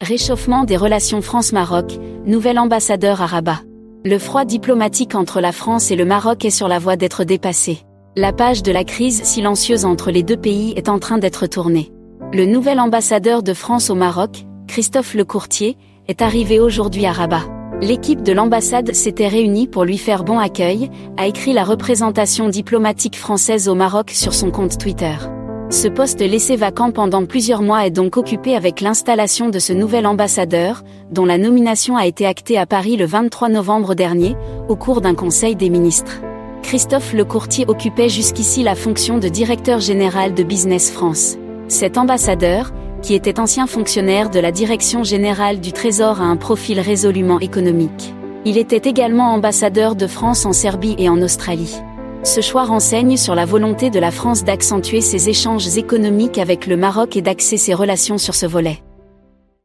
Réchauffement des relations France-Maroc, nouvel ambassadeur à Rabat. Le froid diplomatique entre la France et le Maroc est sur la voie d'être dépassé. La page de la crise silencieuse entre les deux pays est en train d'être tournée. Le nouvel ambassadeur de France au Maroc, Christophe Lecourtier, est arrivé aujourd'hui à Rabat. L'équipe de l'ambassade s'était réunie pour lui faire bon accueil, a écrit la représentation diplomatique française au Maroc sur son compte Twitter. Ce poste laissé vacant pendant plusieurs mois est donc occupé avec l'installation de ce nouvel ambassadeur, dont la nomination a été actée à Paris le 23 novembre dernier, au cours d'un conseil des ministres. Christophe Lecourtier occupait jusqu'ici la fonction de directeur général de Business France. Cet ambassadeur, qui était ancien fonctionnaire de la Direction générale du Trésor a un profil résolument économique. Il était également ambassadeur de France en Serbie et en Australie. Ce choix renseigne sur la volonté de la France d'accentuer ses échanges économiques avec le Maroc et d'axer ses relations sur ce volet.